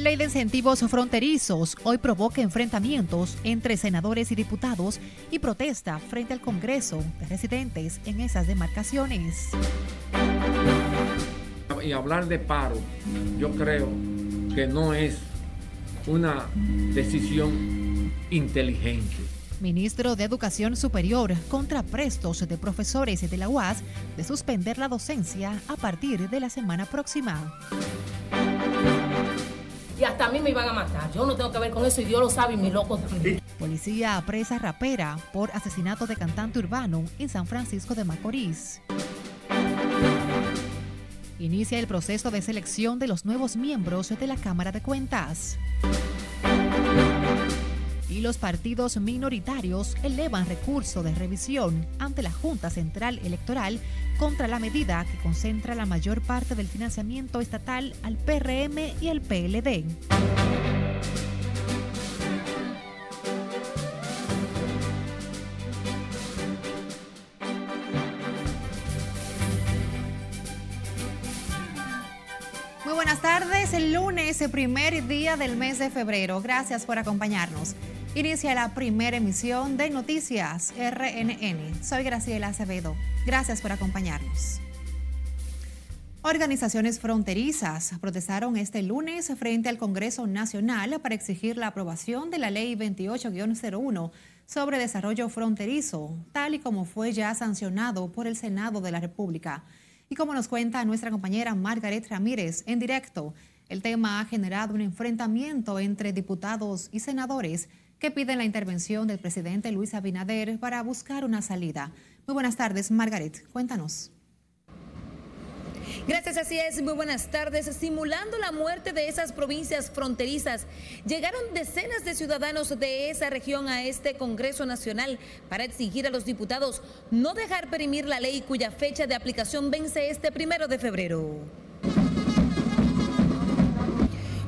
Ley de incentivos fronterizos hoy provoca enfrentamientos entre senadores y diputados y protesta frente al Congreso de residentes en esas demarcaciones. Y hablar de paro, yo creo que no es una decisión inteligente. Ministro de Educación Superior contra prestos de profesores de la UAS de suspender la docencia a partir de la semana próxima y hasta a mí me iban a matar. Yo no tengo que ver con eso y Dios lo sabe y mi loco. Policía apresa rapera por asesinato de cantante urbano en San Francisco de Macorís. Inicia el proceso de selección de los nuevos miembros de la Cámara de Cuentas y los partidos minoritarios elevan recurso de revisión ante la Junta Central Electoral contra la medida que concentra la mayor parte del financiamiento estatal al PRM y al PLD. Muy buenas tardes, el lunes, el primer día del mes de febrero. Gracias por acompañarnos. Inicia la primera emisión de Noticias RNN. Soy Graciela Acevedo. Gracias por acompañarnos. Organizaciones fronterizas protestaron este lunes frente al Congreso Nacional para exigir la aprobación de la Ley 28-01 sobre desarrollo fronterizo, tal y como fue ya sancionado por el Senado de la República. Y como nos cuenta nuestra compañera Margaret Ramírez en directo, el tema ha generado un enfrentamiento entre diputados y senadores que piden la intervención del presidente Luis Abinader para buscar una salida. Muy buenas tardes, Margaret. Cuéntanos. Gracias, así es. Muy buenas tardes. Simulando la muerte de esas provincias fronterizas, llegaron decenas de ciudadanos de esa región a este Congreso Nacional para exigir a los diputados no dejar perimir la ley cuya fecha de aplicación vence este primero de febrero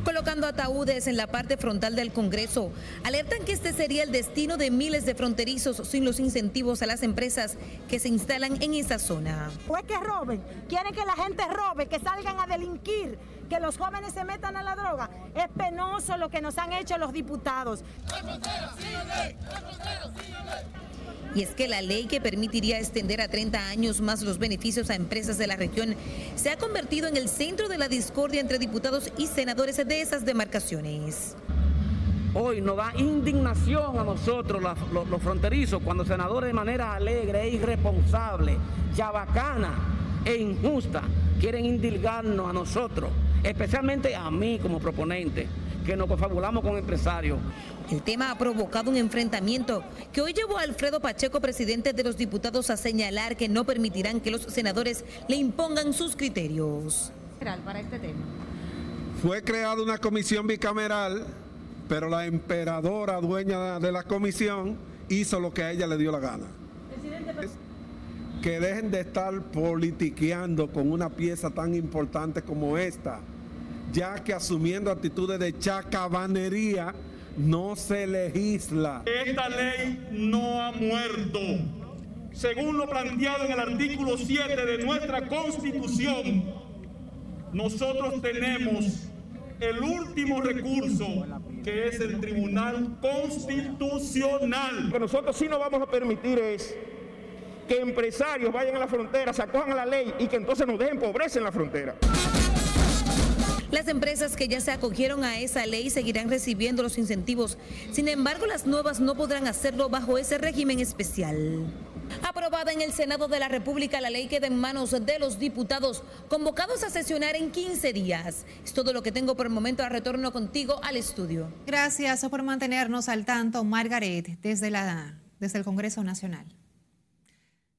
colocando ataúdes en la parte frontal del Congreso. Alertan que este sería el destino de miles de fronterizos sin los incentivos a las empresas que se instalan en esa zona. O es que roben, quieren que la gente robe, que salgan a delinquir, que los jóvenes se metan a la droga. Es penoso lo que nos han hecho los diputados. Y es que la ley que permitiría extender a 30 años más los beneficios a empresas de la región se ha convertido en el centro de la discordia entre diputados y senadores de esas demarcaciones. Hoy nos da indignación a nosotros los, fronterizos cuando senadores de manera alegre e irresponsable, bacana e injusta quieren indilgarnos a nosotros, especialmente a mí como proponente que nos confabulamos con empresarios. El tema ha provocado un enfrentamiento que hoy llevó a Alfredo Pacheco, presidente de los diputados, a señalar que no permitirán que los senadores le impongan sus criterios. Para este tema. Fue creada una comisión bicameral, pero la emperadora dueña de la comisión hizo lo que a ella le dio la gana. Que dejen de estar politiqueando con una pieza tan importante como esta ya que asumiendo actitudes de chacabanería no se legisla. Esta ley no ha muerto. Según lo planteado en el artículo 7 de nuestra Constitución, nosotros tenemos el último recurso, que es el Tribunal Constitucional. Lo que nosotros sí no vamos a permitir es que empresarios vayan a la frontera, se acojan a la ley y que entonces nos dejen pobreza en la frontera. Las empresas que ya se acogieron a esa ley seguirán recibiendo los incentivos. Sin embargo, las nuevas no podrán hacerlo bajo ese régimen especial. Aprobada en el Senado de la República, la ley queda en manos de los diputados convocados a sesionar en 15 días. Es todo lo que tengo por el momento. Retorno contigo al estudio. Gracias por mantenernos al tanto, Margaret, desde, la, desde el Congreso Nacional.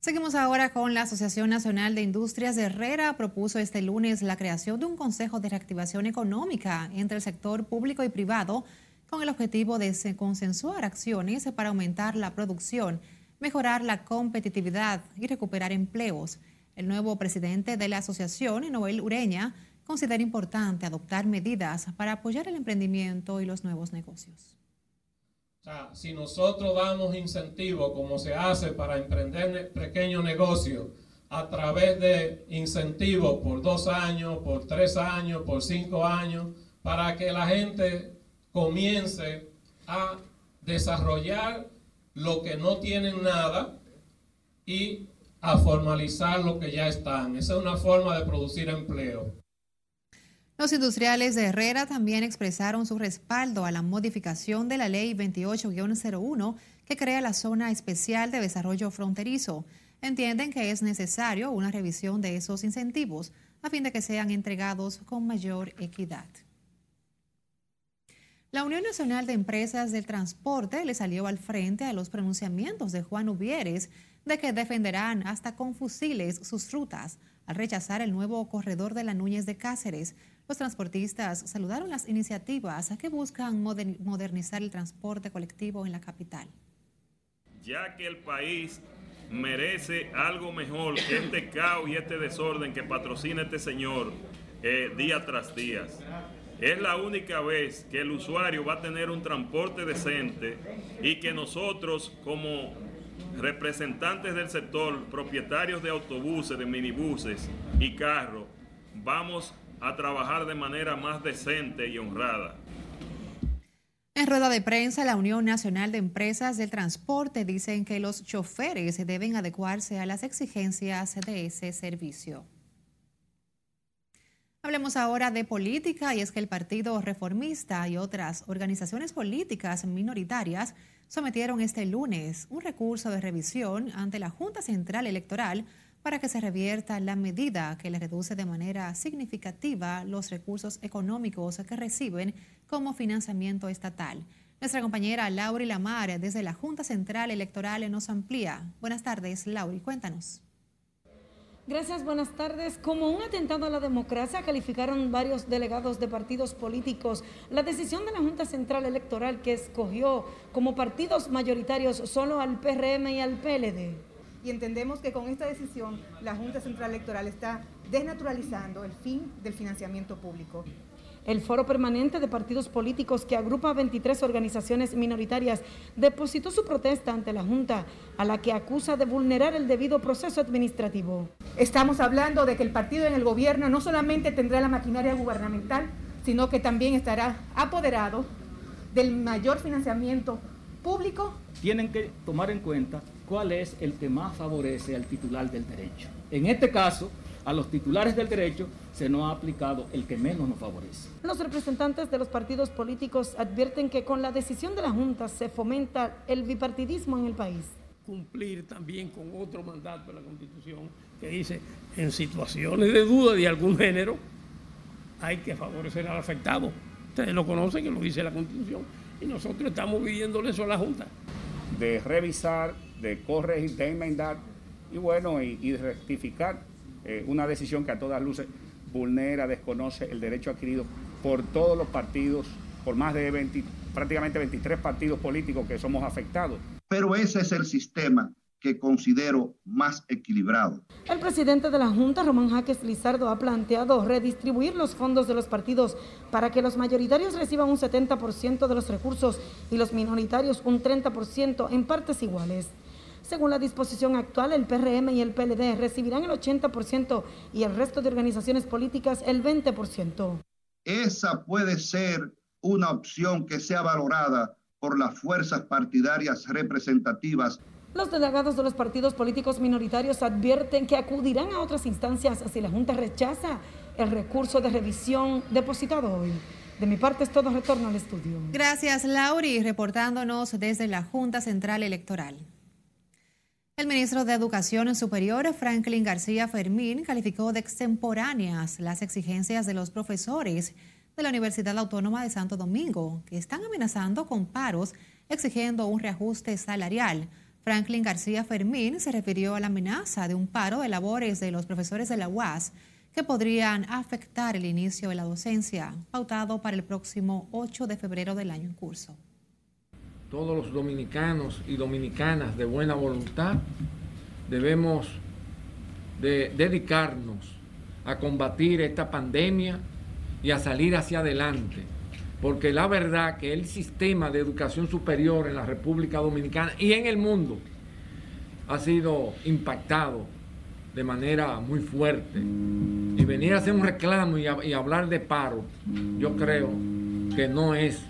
Seguimos ahora con la Asociación Nacional de Industrias de Herrera. Propuso este lunes la creación de un Consejo de Reactivación Económica entre el sector público y privado con el objetivo de consensuar acciones para aumentar la producción, mejorar la competitividad y recuperar empleos. El nuevo presidente de la asociación, Noel Ureña, considera importante adoptar medidas para apoyar el emprendimiento y los nuevos negocios. Sea, si nosotros damos incentivos como se hace para emprender pequeños negocios a través de incentivos por dos años, por tres años, por cinco años, para que la gente comience a desarrollar lo que no tienen nada y a formalizar lo que ya están. Esa es una forma de producir empleo. Los industriales de Herrera también expresaron su respaldo a la modificación de la Ley 28-01 que crea la Zona Especial de Desarrollo Fronterizo. Entienden que es necesario una revisión de esos incentivos a fin de que sean entregados con mayor equidad. La Unión Nacional de Empresas del Transporte le salió al frente a los pronunciamientos de Juan Ubieres de que defenderán hasta con fusiles sus rutas al rechazar el nuevo corredor de la Núñez de Cáceres. Los transportistas saludaron las iniciativas que buscan modernizar el transporte colectivo en la capital. Ya que el país merece algo mejor que este caos y este desorden que patrocina este señor eh, día tras día. Es la única vez que el usuario va a tener un transporte decente y que nosotros como representantes del sector, propietarios de autobuses, de minibuses y carros, vamos a trabajar de manera más decente y honrada. En rueda de prensa, la Unión Nacional de Empresas del Transporte dicen que los choferes deben adecuarse a las exigencias de ese servicio. Hablemos ahora de política y es que el Partido Reformista y otras organizaciones políticas minoritarias sometieron este lunes un recurso de revisión ante la Junta Central Electoral para que se revierta la medida que le reduce de manera significativa los recursos económicos que reciben como financiamiento estatal. Nuestra compañera Lauri Lamar desde la Junta Central Electoral nos amplía. Buenas tardes, Lauri, cuéntanos. Gracias, buenas tardes. Como un atentado a la democracia, calificaron varios delegados de partidos políticos la decisión de la Junta Central Electoral que escogió como partidos mayoritarios solo al PRM y al PLD. Y entendemos que con esta decisión la Junta Central Electoral está desnaturalizando el fin del financiamiento público. El Foro Permanente de Partidos Políticos, que agrupa 23 organizaciones minoritarias, depositó su protesta ante la Junta, a la que acusa de vulnerar el debido proceso administrativo. Estamos hablando de que el partido en el gobierno no solamente tendrá la maquinaria gubernamental, sino que también estará apoderado del mayor financiamiento público. Tienen que tomar en cuenta cuál es el que más favorece al titular del derecho. En este caso, a los titulares del derecho se nos ha aplicado el que menos nos favorece. Los representantes de los partidos políticos advierten que con la decisión de la Junta se fomenta el bipartidismo en el país. Cumplir también con otro mandato de la Constitución que dice, en situaciones de duda de algún género, hay que favorecer al afectado. Ustedes lo conocen, que lo dice la Constitución, y nosotros estamos pidiéndole eso a la Junta. De revisar, de corregir, de enmendar y bueno, y, rectificar eh, una decisión que a todas luces vulnera, desconoce el derecho adquirido por todos los partidos, por más de 20, prácticamente 23 partidos políticos que somos afectados. Pero ese es el sistema que considero más equilibrado. El presidente de la Junta, Román Jaques Lizardo, ha planteado redistribuir los fondos de los partidos para que los mayoritarios reciban un 70% de los recursos y los minoritarios un 30% en partes iguales. Según la disposición actual, el PRM y el PLD recibirán el 80% y el resto de organizaciones políticas el 20%. Esa puede ser una opción que sea valorada por las fuerzas partidarias representativas. Los delegados de los partidos políticos minoritarios advierten que acudirán a otras instancias si la Junta rechaza el recurso de revisión depositado hoy. De mi parte es todo, retorno al estudio. Gracias, Lauri, reportándonos desde la Junta Central Electoral. El ministro de Educación Superior, Franklin García Fermín, calificó de extemporáneas las exigencias de los profesores de la Universidad Autónoma de Santo Domingo, que están amenazando con paros exigiendo un reajuste salarial. Franklin García Fermín se refirió a la amenaza de un paro de labores de los profesores de la UAS que podrían afectar el inicio de la docencia, pautado para el próximo 8 de febrero del año en curso todos los dominicanos y dominicanas de buena voluntad, debemos de dedicarnos a combatir esta pandemia y a salir hacia adelante. Porque la verdad que el sistema de educación superior en la República Dominicana y en el mundo ha sido impactado de manera muy fuerte. Y venir a hacer un reclamo y, y hablar de paro, yo creo que no es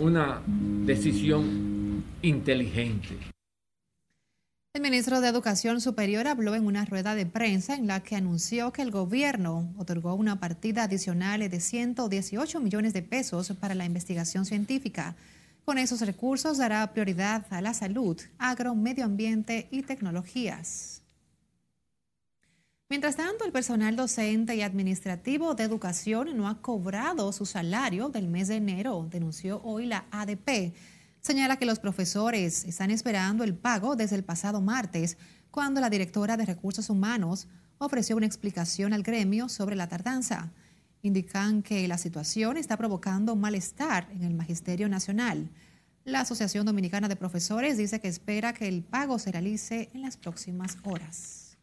una decisión inteligente. El ministro de Educación Superior habló en una rueda de prensa en la que anunció que el gobierno otorgó una partida adicional de 118 millones de pesos para la investigación científica. Con esos recursos dará prioridad a la salud, agro, medio ambiente y tecnologías. Mientras tanto, el personal docente y administrativo de educación no ha cobrado su salario del mes de enero, denunció hoy la ADP. Señala que los profesores están esperando el pago desde el pasado martes, cuando la directora de Recursos Humanos ofreció una explicación al gremio sobre la tardanza. Indican que la situación está provocando malestar en el Magisterio Nacional. La Asociación Dominicana de Profesores dice que espera que el pago se realice en las próximas horas.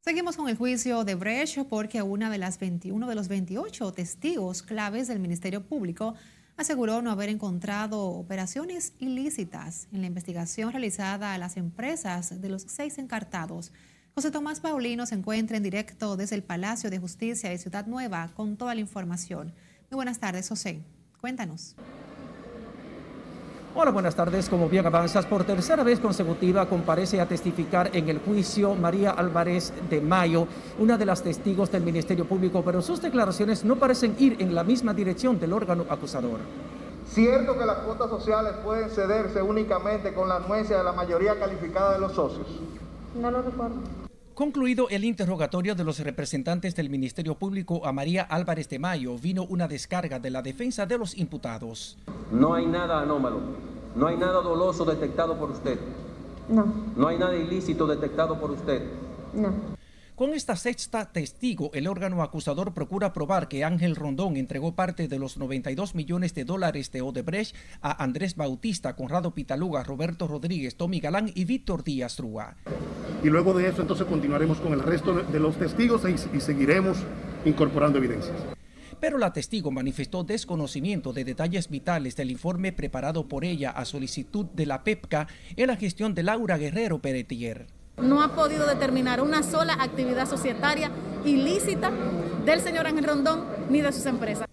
Seguimos con el juicio de Brecht porque una de las 21 de los 28 testigos claves del Ministerio Público aseguró no haber encontrado operaciones ilícitas en la investigación realizada a las empresas de los seis encartados. José Tomás Paulino se encuentra en directo desde el Palacio de Justicia de Ciudad Nueva con toda la información. Muy buenas tardes, José. Cuéntanos. Hola, buenas tardes. Como bien avanzas, por tercera vez consecutiva comparece a testificar en el juicio María Álvarez de Mayo, una de las testigos del Ministerio Público, pero sus declaraciones no parecen ir en la misma dirección del órgano acusador. ¿Cierto que las cuotas sociales pueden cederse únicamente con la anuencia de la mayoría calificada de los socios? No lo recuerdo. Concluido el interrogatorio de los representantes del Ministerio Público a María Álvarez de Mayo, vino una descarga de la defensa de los imputados. No hay nada anómalo, no hay nada doloso detectado por usted. No. No hay nada ilícito detectado por usted. No. Con esta sexta testigo, el órgano acusador procura probar que Ángel Rondón entregó parte de los 92 millones de dólares de Odebrecht a Andrés Bautista, Conrado Pitaluga, Roberto Rodríguez, Tommy Galán y Víctor Díaz Rúa. Y luego de eso entonces continuaremos con el resto de los testigos y, seguiremos incorporando evidencias pero la testigo manifestó desconocimiento de detalles vitales del informe preparado por ella a solicitud de la PEPCA en la gestión de Laura Guerrero Peretier no ha podido determinar una sola actividad societaria ilícita del señor Ángel Rondón ni de sus empresas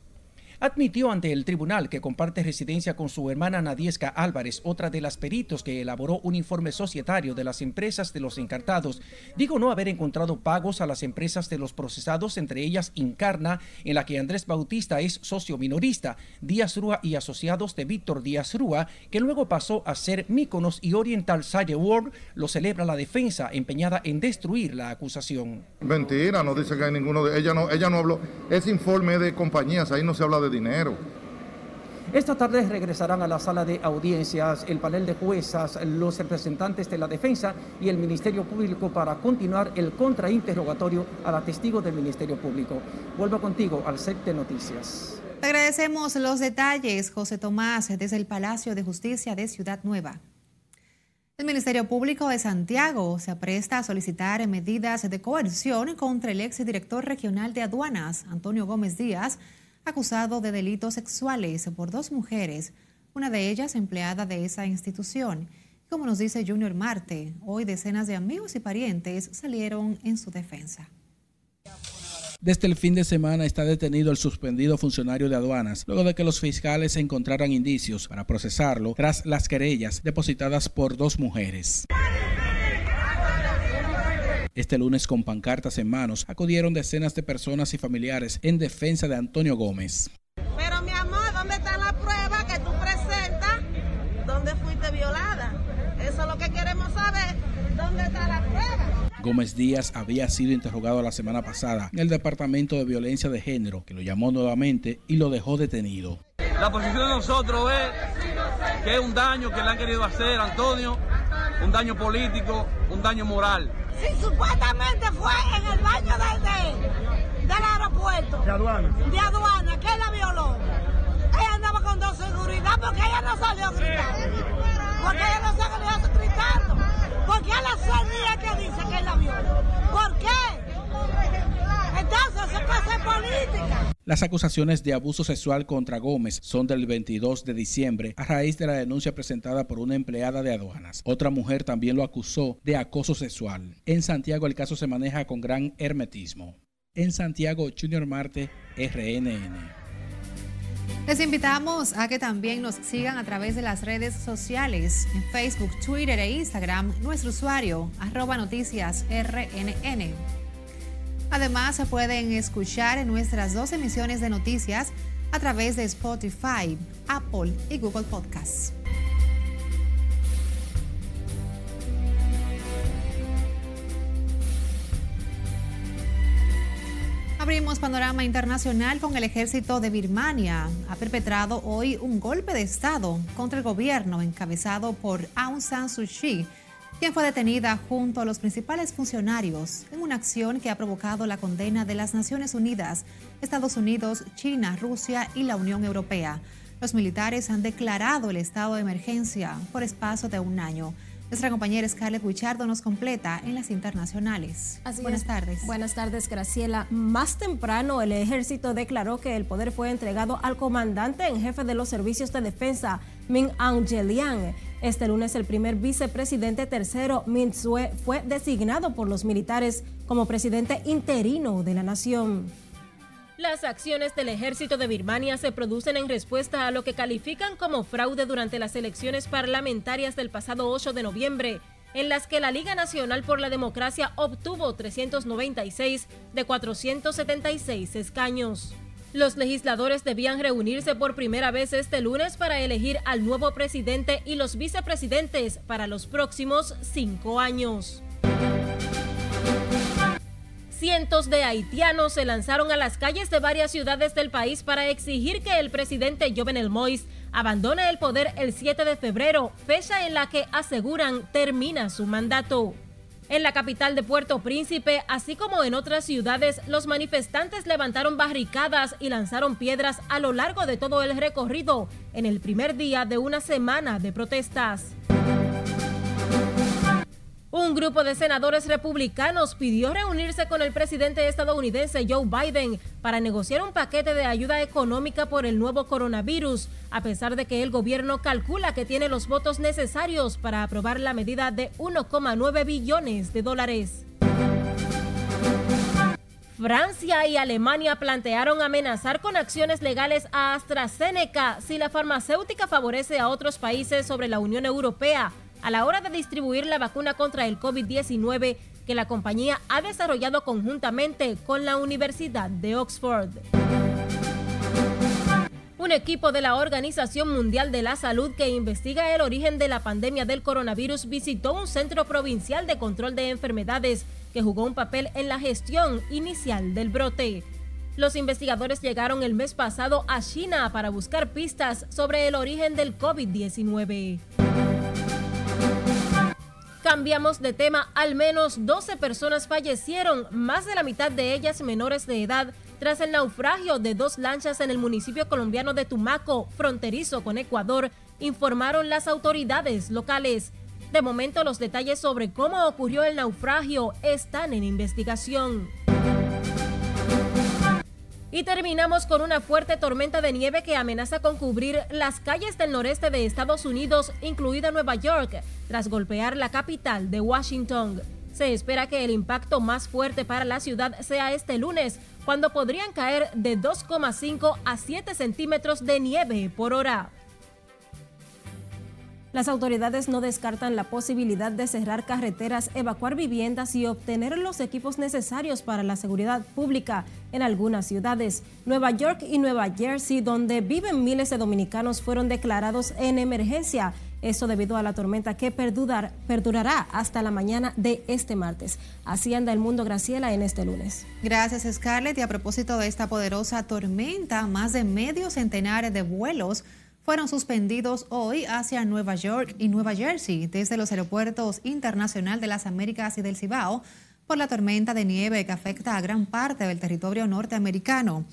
admitió ante el tribunal que comparte residencia con su hermana Nadiesca Álvarez, otra de las peritos que elaboró un informe societario de las empresas de los encartados. Dijo no haber encontrado pagos a las empresas de los procesados, entre ellas Incarna, en la que Andrés Bautista es socio minorista, Díaz Rúa y asociados de Víctor Díaz Rúa, que luego pasó a ser Míconos y Oriental Sage World, lo celebra la defensa empeñada en destruir la acusación. Mentira, no dice que hay ninguno de ella no ella no habló, ese informe de compañías, ahí no se habla de dinero. Esta tarde regresarán a la sala de audiencias el panel de juezas, los representantes de la defensa y el Ministerio Público para continuar el contrainterrogatorio a la testigo del Ministerio Público. Vuelvo contigo al set de noticias. agradecemos los detalles, José Tomás, desde el Palacio de Justicia de Ciudad Nueva. El Ministerio Público de Santiago se apresta a solicitar medidas de coerción contra el exdirector regional de aduanas, Antonio Gómez Díaz, acusado de delitos sexuales por dos mujeres, una de ellas empleada de esa institución. Como nos dice Junior Marte, hoy decenas de amigos y parientes salieron en su defensa. Desde el fin de semana está detenido el suspendido funcionario de aduanas, luego de que los fiscales encontraran indicios para procesarlo tras las querellas depositadas por dos mujeres. Este lunes con pancartas en manos acudieron decenas de personas y familiares en defensa de Antonio Gómez. Pero mi amor, ¿dónde está la prueba que tú presentas? ¿Dónde fuiste violada? Eso es lo que queremos saber. ¿Dónde está la prueba? Gómez Díaz había sido interrogado la semana pasada en el Departamento de Violencia de Género, que lo llamó nuevamente y lo dejó detenido. La posición de nosotros es que es un daño que le han querido hacer a Antonio, un daño político, un daño moral si supuestamente fue en el baño de, del aeropuerto. De aduana. De aduana, que la violó. Ella andaba con dos seguridad porque ella no salió gritando. Porque ella no salió gritando. Porque a la sonía que dice que la violó. ¿Por qué? Entonces, eso es política. Las acusaciones de abuso sexual contra Gómez son del 22 de diciembre a raíz de la denuncia presentada por una empleada de aduanas. Otra mujer también lo acusó de acoso sexual. En Santiago el caso se maneja con gran hermetismo. En Santiago, Junior Marte, RNN. Les invitamos a que también nos sigan a través de las redes sociales, en Facebook, Twitter e Instagram, nuestro usuario, arroba noticias RNN. Además, se pueden escuchar en nuestras dos emisiones de noticias a través de Spotify, Apple y Google Podcasts. Abrimos panorama internacional con el ejército de Birmania. Ha perpetrado hoy un golpe de Estado contra el gobierno encabezado por Aung San Suu Kyi, quien fue detenida junto a los principales funcionarios en una acción que ha provocado la condena de las Naciones Unidas, Estados Unidos, China, Rusia y la Unión Europea. Los militares han declarado el estado de emergencia por espacio de un año. Nuestra compañera Scarlett Wichardo nos completa en las internacionales. Buenas tardes. Buenas tardes, Graciela. Más temprano, el ejército declaró que el poder fue entregado al comandante en jefe de los servicios de defensa, Min Aung Hlaing. Este lunes, el primer vicepresidente tercero, Min Sue, fue designado por los militares como presidente interino de la nación. Las acciones del ejército de Birmania se producen en respuesta a lo que califican como fraude durante las elecciones parlamentarias del pasado 8 de noviembre, en las que la Liga Nacional por la Democracia obtuvo 396 de 476 escaños. Los legisladores debían reunirse por primera vez este lunes para elegir al nuevo presidente y los vicepresidentes para los próximos cinco años. Cientos de haitianos se lanzaron a las calles de varias ciudades del país para exigir que el presidente Jovenel Moïse abandone el poder el 7 de febrero, fecha en la que aseguran termina su mandato. En la capital de Puerto Príncipe, así como en otras ciudades, los manifestantes levantaron barricadas y lanzaron piedras a lo largo de todo el recorrido en el primer día de una semana de protestas. Un grupo de senadores republicanos pidió reunirse con el presidente estadounidense Joe Biden para negociar un paquete de ayuda económica por el nuevo coronavirus, a pesar de que el gobierno calcula que tiene los votos necesarios para aprobar la medida de 1,9 billones de dólares. Francia y Alemania plantearon amenazar con acciones legales a AstraZeneca si la farmacéutica favorece a otros países sobre la Unión Europea a la hora de distribuir la vacuna contra el COVID-19 que la compañía ha desarrollado conjuntamente con la Universidad de Oxford. Un equipo de la Organización Mundial de la Salud que investiga el origen de la pandemia del coronavirus visitó un centro provincial de control de enfermedades que jugó un papel en la gestión inicial del brote. Los investigadores llegaron el mes pasado a China para buscar pistas sobre el origen del COVID-19. Cambiamos de tema, al menos 12 personas fallecieron, más de la mitad de ellas menores de edad, tras el naufragio de dos lanchas en el municipio colombiano de Tumaco, fronterizo con Ecuador, informaron las autoridades locales. De momento los detalles sobre cómo ocurrió el naufragio están en investigación. Y terminamos con una fuerte tormenta de nieve que amenaza con cubrir las calles del noreste de Estados Unidos, incluida Nueva York, tras golpear la capital de Washington. Se espera que el impacto más fuerte para la ciudad sea este lunes, cuando podrían caer de 2,5 a 7 centímetros de nieve por hora. Las autoridades no descartan la posibilidad de cerrar carreteras, evacuar viviendas y obtener los equipos necesarios para la seguridad pública en algunas ciudades. Nueva York y Nueva Jersey, donde viven miles de dominicanos, fueron declarados en emergencia. Esto debido a la tormenta que perdurará hasta la mañana de este martes. Así anda el mundo, Graciela, en este lunes. Gracias, Scarlett. Y a propósito de esta poderosa tormenta, más de medio centenar de vuelos fueron suspendidos hoy hacia Nueva York y Nueva Jersey desde los aeropuertos internacional de las Américas y del Cibao por la tormenta de nieve que afecta a gran parte del territorio norteamericano.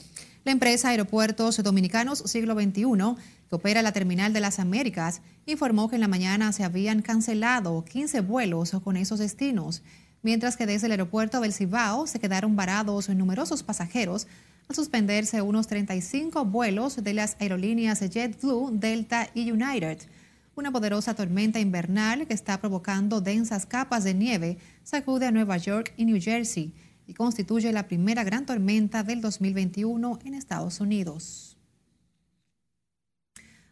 La empresa Aeropuertos Dominicanos Siglo XXI, que opera la Terminal de las Américas, informó que en la mañana se habían cancelado 15 vuelos con esos destinos, mientras que desde el aeropuerto del Cibao se quedaron varados numerosos pasajeros al suspenderse unos 35 vuelos de las aerolíneas JetBlue, Delta y United. Una poderosa tormenta invernal que está provocando densas capas de nieve sacude a Nueva York y New Jersey y constituye la primera gran tormenta del 2021 en Estados Unidos.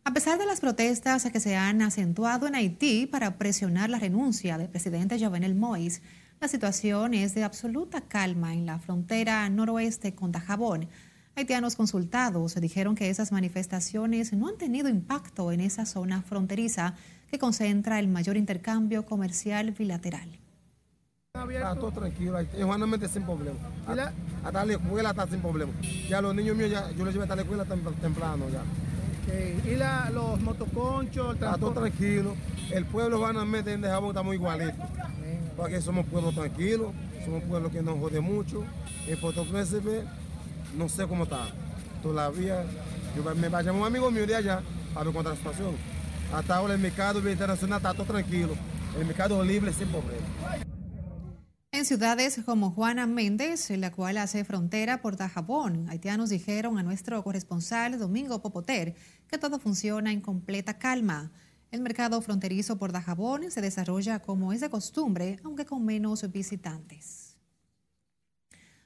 A pesar de las protestas que se han acentuado en Haití para presionar la renuncia del presidente Jovenel Moïse, la situación es de absoluta calma en la frontera noroeste con Dajabón. Haitianos consultados dijeron que esas manifestaciones no han tenido impacto en esa zona fronteriza que concentra el mayor intercambio comercial bilateral. Está todo tranquilo, igualmente sin problema. Hasta la escuela está sin problema. Ya los niños míos, ya, yo los llevé hasta la escuela temprano ya. ¿Y la, los motoconchos? Está todo tranquilo. El pueblo van a meter en Dajabón está muy igualito. Porque somos pueblo tranquilo, somos pueblo que no jode mucho. En Puerto Príncipe no sé cómo está. Todavía, yo me va a llamar un amigo mío de allá para ver cuánta la situación. Hasta ahora el mercado internacional está todo tranquilo. El mercado libre sin problema. En ciudades como Juana Méndez, la cual hace frontera por Dajabón, haitianos dijeron a nuestro corresponsal Domingo Popoter que todo funciona en completa calma. El mercado fronterizo por Dajabón se desarrolla como es de costumbre, aunque con menos visitantes.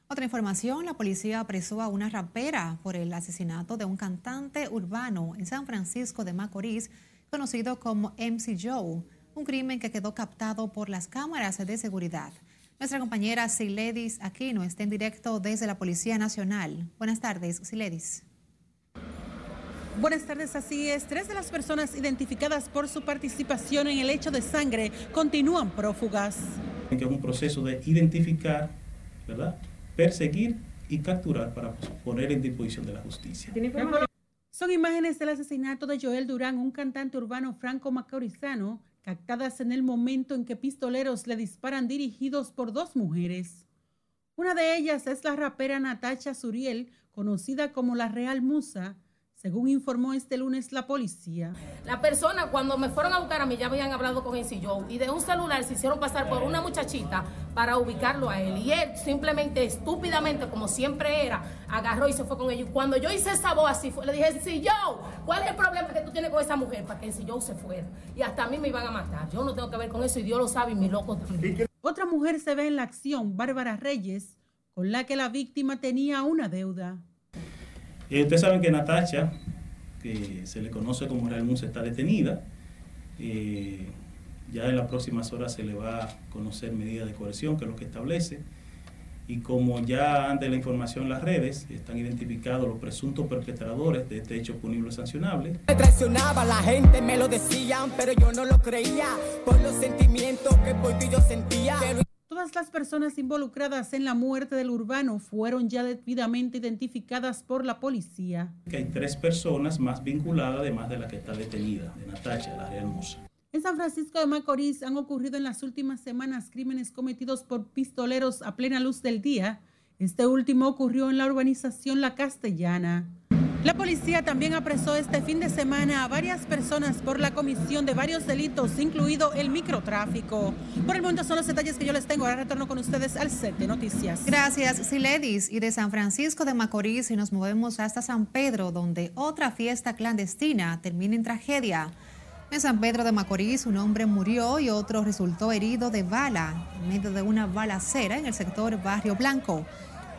Otra información, la policía apresó a una rapera por el asesinato de un cantante urbano en San Francisco de Macorís, conocido como MC Joe, un crimen que quedó captado por las cámaras de seguridad. Nuestra compañera Siledis Aquino está en directo desde la Policía Nacional. Buenas tardes, Siledis. Buenas tardes, así es. Tres de las personas identificadas por su participación en el hecho de sangre continúan prófugas. Que es un proceso de identificar, ¿verdad? perseguir y capturar para poner en disposición de la justicia. Son imágenes del asesinato de Joel Durán, un cantante urbano franco macorizano, captadas en el momento en que pistoleros le disparan dirigidos por dos mujeres. Una de ellas es la rapera Natacha Suriel, conocida como la Real Musa, según informó este lunes la policía. La persona cuando me fueron a buscar a mí ya habían hablado con ese Joe y de un celular se hicieron pasar por una muchachita para ubicarlo a él. Y él simplemente, estúpidamente, como siempre era, agarró y se fue con ellos. Cuando yo hice esa voz así, le dije, Joe, ¿cuál es el problema que tú tienes con esa mujer? Para que Joe se fuera. Y hasta a mí me iban a matar. Yo no tengo que ver con eso y Dios lo sabe y mi loco también. Otra mujer se ve en la acción, Bárbara Reyes, con la que la víctima tenía una deuda. Eh, ustedes saben que Natacha, que se le conoce como Real Musa, está detenida. Eh, ya en las próximas horas se le va a conocer medida de coerción, que es lo que establece. Y como ya ante la información en las redes, están identificados los presuntos perpetradores de este hecho punible sancionable. Me traicionaba, la gente me lo decían, pero yo no lo creía por los sentimientos que por ti yo sentía. Todas las personas involucradas en la muerte del urbano fueron ya debidamente identificadas por la policía. hay tres personas más vinculadas, además de la que está detenida, de Natacha, la hermosa. En San Francisco de Macorís han ocurrido en las últimas semanas crímenes cometidos por pistoleros a plena luz del día. Este último ocurrió en la urbanización La Castellana. La policía también apresó este fin de semana a varias personas por la comisión de varios delitos, incluido el microtráfico. Por el momento son los detalles que yo les tengo. Ahora retorno con ustedes al set de noticias. Gracias, Siledis. Y de San Francisco de Macorís y nos movemos hasta San Pedro, donde otra fiesta clandestina termina en tragedia. En San Pedro de Macorís un hombre murió y otro resultó herido de bala en medio de una balacera en el sector Barrio Blanco.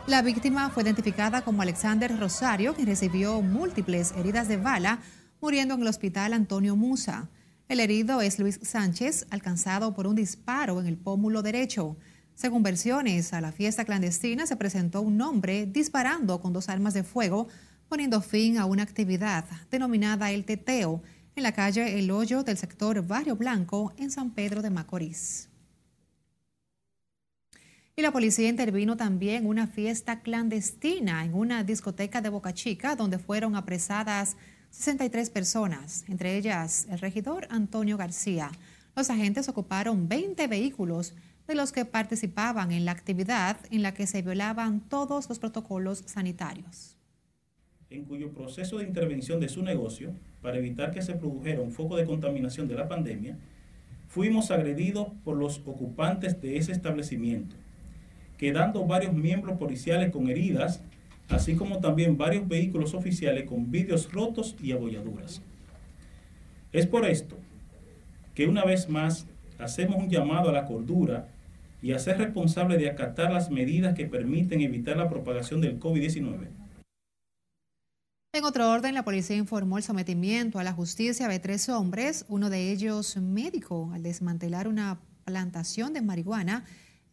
La víctima fue identificada como Alexander Rosario, quien recibió múltiples heridas de bala, muriendo en el hospital Antonio Musa. El herido es Luis Sánchez, alcanzado por un disparo en el pómulo derecho. Según versiones, a la fiesta clandestina se presentó un hombre disparando con dos armas de fuego, poniendo fin a una actividad denominada el teteo en la calle El Hoyo del sector Barrio Blanco en San Pedro de Macorís. Y la policía intervino también en una fiesta clandestina en una discoteca de Boca Chica donde fueron apresadas 63 personas, entre ellas el regidor Antonio García. Los agentes ocuparon 20 vehículos de los que participaban en la actividad en la que se violaban todos los protocolos sanitarios. En cuyo proceso de intervención de su negocio, para evitar que se produjera un foco de contaminación de la pandemia, fuimos agredidos por los ocupantes de ese establecimiento quedando varios miembros policiales con heridas así como también varios vehículos oficiales con vidrios rotos y abolladuras. Es por esto que una vez más hacemos un llamado a la cordura y a ser responsable de acatar las medidas que permiten evitar la propagación del COVID-19. En otro orden, la policía informó el sometimiento a la justicia de tres hombres, uno de ellos médico, al desmantelar una plantación de marihuana.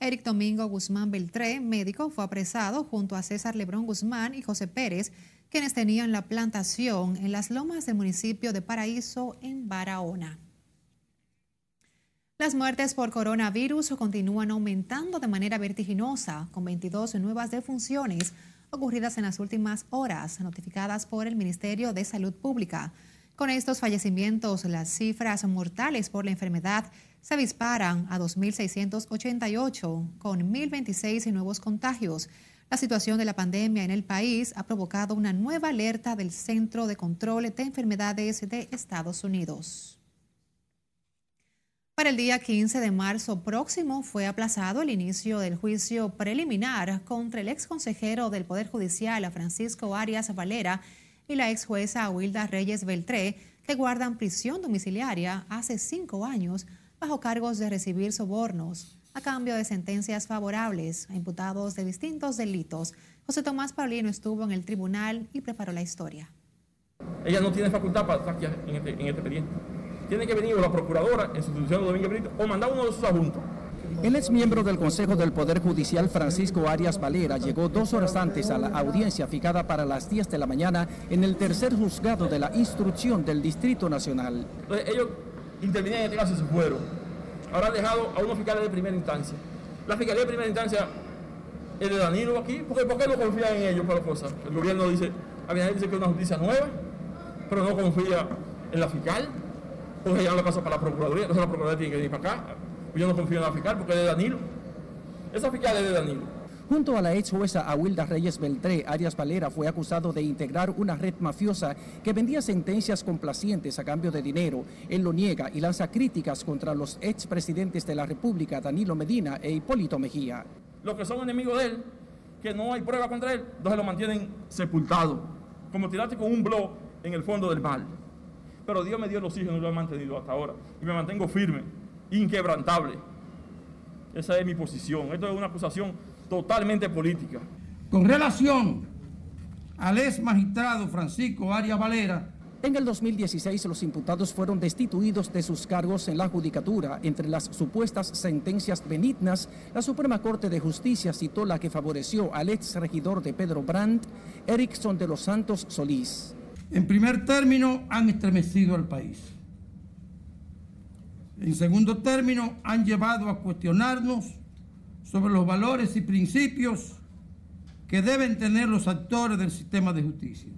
Eric Domingo Guzmán Beltré, médico, fue apresado junto a César Lebrón Guzmán y José Pérez, quienes tenían la plantación en las lomas del municipio de Paraíso, en Barahona. Las muertes por coronavirus continúan aumentando de manera vertiginosa, con 22 nuevas defunciones ocurridas en las últimas horas, notificadas por el Ministerio de Salud Pública. Con estos fallecimientos, las cifras mortales por la enfermedad se disparan a 2.688, con 1.026 nuevos contagios. La situación de la pandemia en el país ha provocado una nueva alerta del Centro de Control de Enfermedades de Estados Unidos. Para el día 15 de marzo próximo fue aplazado el inicio del juicio preliminar contra el ex consejero del Poder Judicial, Francisco Arias Valera, y la ex jueza Wilda Reyes Beltré, que guardan prisión domiciliaria hace cinco años bajo cargos de recibir sobornos a cambio de sentencias favorables a imputados de distintos delitos. José Tomás Paulino estuvo en el tribunal y preparó la historia. Ella no tiene facultad para estar aquí en este, en este expediente tiene que venir la procuradora en sustitución de Domingo Brito o mandar uno de sus adjuntos. El ex miembro del Consejo del Poder Judicial, Francisco Arias Valera, llegó dos horas antes a la audiencia fijada para las 10 de la mañana en el tercer juzgado de la instrucción del Distrito Nacional. Entonces, ellos intervinieron en este caso se fueron. Ahora han dejado a unos fiscales de primera instancia. La fiscalía de primera instancia es de Danilo aquí, porque ¿por qué no confían en ellos para cosas? El gobierno dice, Abinader dice que es una justicia nueva, pero no confía en la fiscal pues ya lo caso para la Procuraduría, entonces la Procuraduría tiene que venir para acá. Yo no confío en la fiscal porque es de Danilo. Esa fiscal es de Danilo. Junto a la ex jueza Awilda Reyes Beltré, Arias Valera fue acusado de integrar una red mafiosa que vendía sentencias complacientes a cambio de dinero. Él lo niega y lanza críticas contra los expresidentes de la República, Danilo Medina e Hipólito Mejía. Los que son enemigos de él, que no hay prueba contra él, entonces lo mantienen sepultado, como tirarte con un blog en el fondo del mar pero Dios me dio el oxígeno y lo he mantenido hasta ahora. Y me mantengo firme, inquebrantable. Esa es mi posición. Esto es una acusación totalmente política. Con relación al ex magistrado Francisco Arias Valera, en el 2016 los imputados fueron destituidos de sus cargos en la judicatura. Entre las supuestas sentencias benignas, la Suprema Corte de Justicia citó la que favoreció al ex regidor de Pedro Brandt, Erickson de los Santos Solís en primer término, han estremecido al país. En segundo término, han llevado a cuestionarnos sobre los valores y principios que deben tener los actores del sistema de justicia.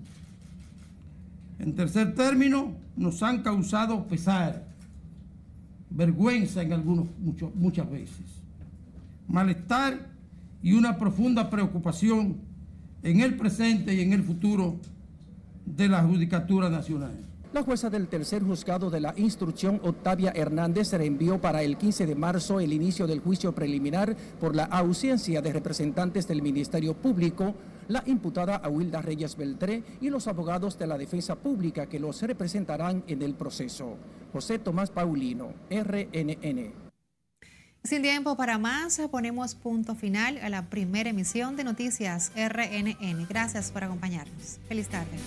En tercer término, nos han causado pesar, vergüenza en algunos, muchas veces, malestar y una profunda preocupación en el presente y en el futuro de la Judicatura Nacional. La jueza del tercer juzgado de la instrucción, Octavia Hernández, reenvió para el 15 de marzo el inicio del juicio preliminar por la ausencia de representantes del Ministerio Público, la imputada Awilda Reyes Beltré y los abogados de la defensa pública que los representarán en el proceso. José Tomás Paulino, RNN. Sin tiempo para más, ponemos punto final a la primera emisión de Noticias RNN. Gracias por acompañarnos. Feliz tarde.